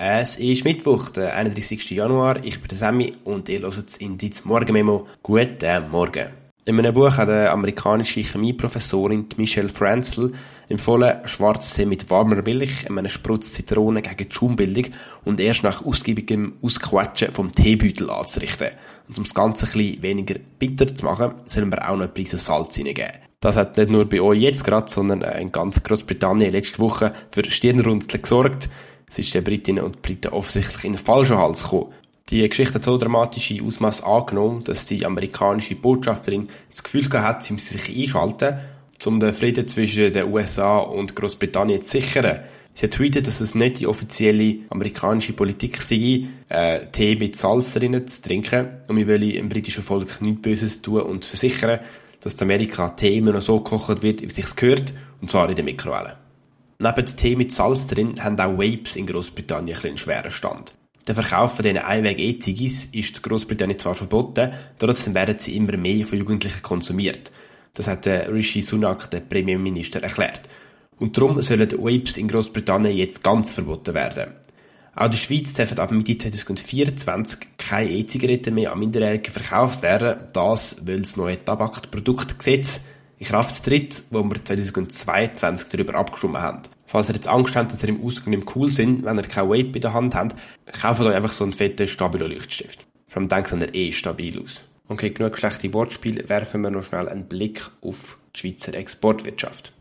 Es ist Mittwoch, der 31. Januar. Ich bin der Sammy und ihr hört in Indiz Morgenmemo. Guten Morgen. In meinem Buch hat eine amerikanische Chemieprofessorin Michelle Franzel empfohlen, Schwarztee mit warmer Milch, einem Sprutz Zitrone gegen die Schaumbildung und erst nach ausgiebigem Ausquetschen vom Teebeutel anzurichten. Und um das Ganze ein bisschen weniger bitter zu machen, sollen wir auch noch ein Prise Salz hineingeben. Das hat nicht nur bei euch jetzt gerade, sondern in ganz Großbritannien letzte Woche für Stirnrunzeln gesorgt. Es ist den Britinnen und Briten offensichtlich in den falschen Hals gekommen. Die Geschichte hat so dramatische Ausmaß angenommen, dass die amerikanische Botschafterin das Gefühl hat, sie müsse sich einschalten, um den Frieden zwischen den USA und Großbritannien zu sichern. Sie hat tweetet, dass es nicht die offizielle amerikanische Politik sei, äh, Tee mit Salz drinnen zu trinken. Und wir wollen im britischen Volk nichts Böses tun und versichern, dass Amerika Tee immer noch so gekocht wird, wie es sich gehört, und zwar in der Mikrowelle. Neben Tee mit Salz drin haben auch Vapes in Großbritannien einen schweren Stand. Der Verkauf von diesen Einweg-E-Ziggis ist in Großbritannien zwar verboten, trotzdem werden sie immer mehr von Jugendlichen konsumiert. Das hat Rishi Sunak, der Premierminister, erklärt. Und darum sollen Vapes in Großbritannien jetzt ganz verboten werden. Auch in der Schweiz dürfen ab Mitte 2024 keine E-Zigaretten mehr an Minderjährige verkauft werden. Das, weil das neue Tabakproduktgesetz in Kraft tritt, wo wir 2022 darüber abgestimmt haben. Falls ihr jetzt Angst habt, dass ihr im Ausgang nicht cool sind, wenn ihr kein Weight bei der Hand habt, kauft euch einfach so einen fetten Stabilo-Leuchtstift. Vor allem denkt er eh stabil aus. Okay, genug schlechte Wortspiele, werfen wir noch schnell einen Blick auf die Schweizer Exportwirtschaft.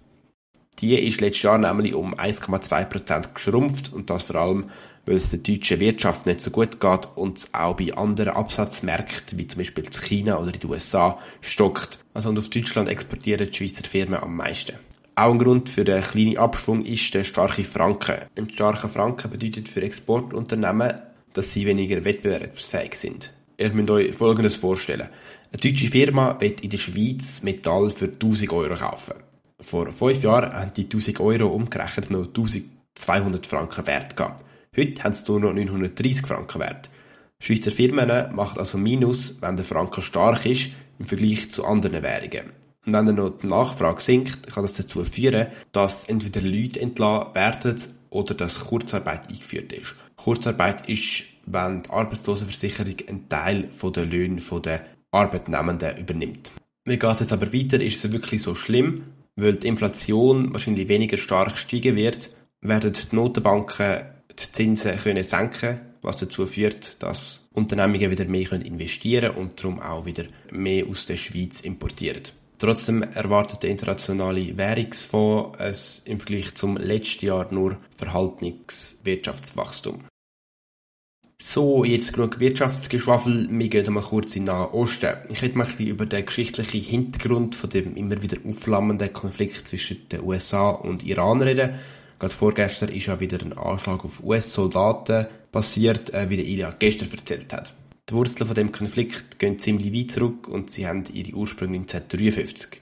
Die ist letztes Jahr nämlich um 1,2% geschrumpft und das vor allem, weil es der deutschen Wirtschaft nicht so gut geht und auch bei anderen Absatzmärkten, wie zum Beispiel in China oder in den USA, stockt. Also und auf Deutschland exportieren die Schweizer Firmen am meisten. Auch ein Grund für den kleinen Abschwung ist der starke Franken. Ein starker Franken bedeutet für Exportunternehmen, dass sie weniger wettbewerbsfähig sind. Ihr müsst euch Folgendes vorstellen. Eine deutsche Firma wird in der Schweiz Metall für 1000 Euro kaufen. Vor fünf Jahren haben die 1000 Euro umgerechnet noch 1200 Franken wert gehabt. Heute haben sie nur noch 930 Franken wert. Schweizer Firmen machen also Minus, wenn der Franken stark ist, im Vergleich zu anderen Währungen. Und wenn dann noch die Nachfrage sinkt, kann das dazu führen, dass entweder Leute entlassen werden oder dass Kurzarbeit eingeführt ist. Kurzarbeit ist, wenn die Arbeitslosenversicherung einen Teil der Löhne der Arbeitnehmenden übernimmt. Wie geht es jetzt aber weiter? Ist es wirklich so schlimm? Weil die Inflation wahrscheinlich weniger stark steigen wird, werden die Notenbanken die Zinsen können senken was dazu führt, dass Unternehmungen wieder mehr investieren können und darum auch wieder mehr aus der Schweiz importieren. Trotzdem erwartet der internationale Währungsfonds es im Vergleich zum letzten Jahr nur verhaltenes Wirtschaftswachstum. So, jetzt genug Wirtschaftsgeschwafel. Wir gehen mal kurz in den Nahen Osten. Ich hätte mal über den geschichtlichen Hintergrund von dem immer wieder aufflammenden Konflikt zwischen den USA und Iran reden. Gerade vorgestern ist ja wieder ein Anschlag auf US-Soldaten passiert, äh, wie der Ilya gestern erzählt hat. Die Wurzeln von dem Konflikt gehen ziemlich weit zurück und sie haben ihre Ursprünge 1953.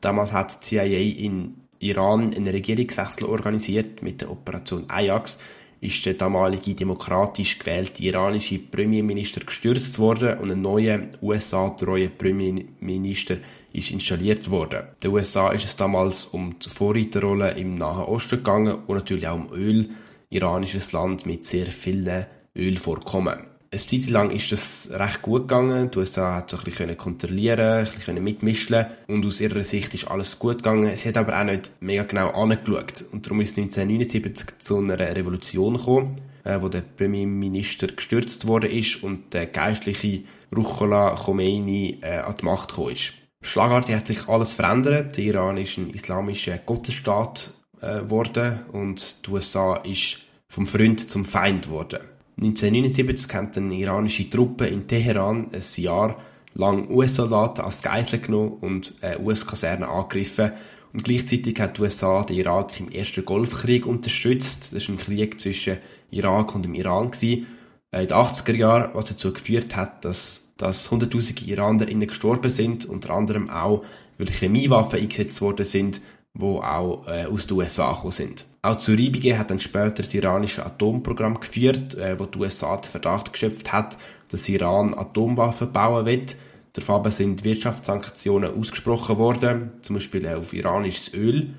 Damals hat die CIA in Iran einen Regierungswechsel organisiert mit der Operation Ajax, ist der damalige demokratisch gewählte iranische Premierminister gestürzt worden und ein neuer USA-treuer Premierminister ist installiert worden. Der USA ist es damals um die Vorreiterrolle im Nahen Osten gegangen und natürlich auch um Öl. Iranisches Land mit sehr vielen Ölvorkommen. Eine Zeit lang ist das recht gut gegangen. Die USA hat so ein bisschen kontrollieren, ein bisschen mitmischen und aus ihrer Sicht ist alles gut gegangen. Sie hat aber auch nicht mega genau angeschaut und darum ist 1979 zu einer Revolution gekommen, äh, wo der Premierminister gestürzt worden ist und der geistliche Ruchollah Khomeini äh, an die Macht gekommen ist. Schlagartig hat sich alles verändert. Der Iran ist ein islamischer Gottesstaat äh, geworden und die USA ist vom Freund zum Feind geworden. 1979 haben iranische Truppen in Teheran ein Jahr lang US-Soldaten als Geisel genommen und US-Kasernen angegriffen. Und gleichzeitig hat die USA den Irak im ersten Golfkrieg unterstützt. Das war ein Krieg zwischen Irak und dem Iran. Gewesen. In den 80er Jahren, was dazu geführt hat, dass, dass hunderttausende IranerInnen gestorben sind, unter anderem auch, weil Chemiewaffen eingesetzt worden sind, die auch äh, aus den USA gekommen sind. Auch zu Reibungen hat dann später das iranische Atomprogramm geführt, äh, wo die USA den Verdacht geschöpft hat, dass Iran Atomwaffen bauen wird. Daraufhin sind Wirtschaftssanktionen ausgesprochen worden, zum Beispiel auf iranisches Öl,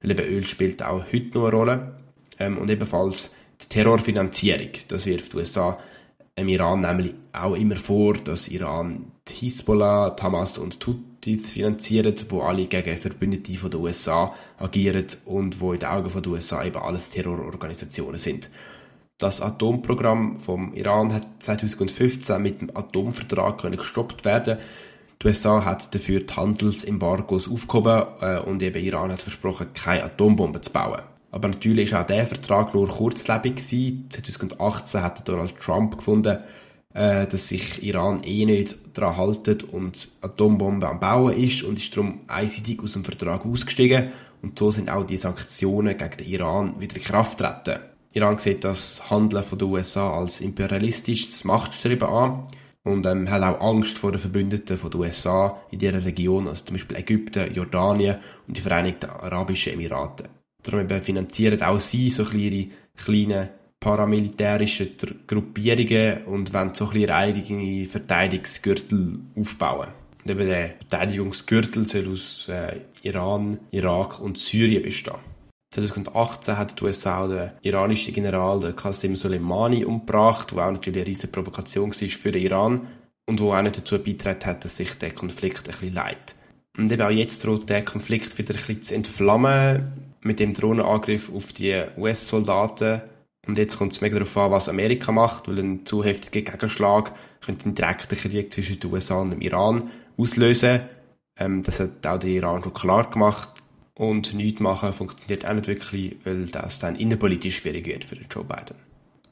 weil eben Öl spielt auch heute noch eine Rolle. Ähm, und ebenfalls die Terrorfinanzierung. Das wirft die USA im Iran nämlich auch immer vor, dass Iran die Hisbollah, die Hamas und die Houthis finanziert, wo alle gegen Verbündete von den USA agieren und wo in den Augen von den USA eben alles Terrororganisationen sind. Das Atomprogramm vom Iran hat 2015 mit dem Atomvertrag gestoppt werden. Die USA hat dafür die Handelsembargos aufgehoben äh, und eben Iran hat versprochen, keine Atombomben zu bauen. Aber natürlich ist auch der Vertrag nur kurzlebig gewesen. 2018 hat Donald Trump gefunden, äh, dass sich Iran eh nicht daran haltet und Atombomben am Bauen ist und ist darum einseitig aus dem Vertrag ausgestiegen. Und so sind auch die Sanktionen gegen den Iran wieder in Kraft getreten. Iran sieht das Handeln den USA als imperialistisches Machtstreben an und ähm, hat auch Angst vor den Verbündeten den USA in dieser Region, also zum Beispiel Ägypten, Jordanien und die Vereinigten Arabischen Emirate. Darum finanzieren auch sie so kleine, kleine paramilitärische Gruppierungen und wollen so ein eigene Verteidigungsgürtel aufbauen. Und eben der Verteidigungsgürtel soll aus äh, Iran, Irak und Syrien bestehen. 2018 hat die USA den iranischen General den Qasem Soleimani umgebracht, wo auch natürlich eine riesige Provokation war für den Iran und wo auch nicht dazu beigetragen hat, dass sich der Konflikt ein bisschen leidet. Und eben auch jetzt droht der Konflikt wieder ein bisschen zu entflammen mit dem Drohnenangriff auf die US-Soldaten. Und jetzt kommt es mega darauf an, was Amerika macht, weil ein zu heftiger Gegenschlag könnte einen direkten Krieg zwischen den USA und dem Iran auslösen. Ähm, das hat auch der Iran schon klar gemacht. Und nichts machen funktioniert auch nicht wirklich, weil das dann innenpolitisch schwierig wird für Joe Biden.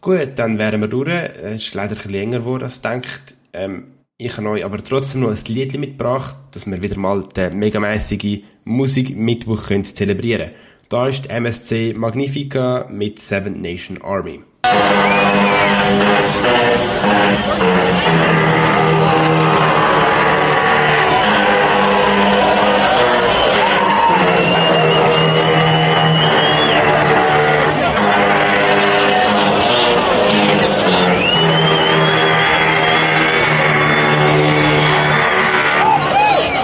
Gut, dann wären wir durch. Es ist leider ein bisschen länger geworden, als denkt. Ähm, ich habe euch aber trotzdem noch ein Lied mitgebracht, dass wir wieder mal den megamäßigen Musikmittwoch zelebrieren können. Da ist MSC Magnifica mit Seven Nation Army.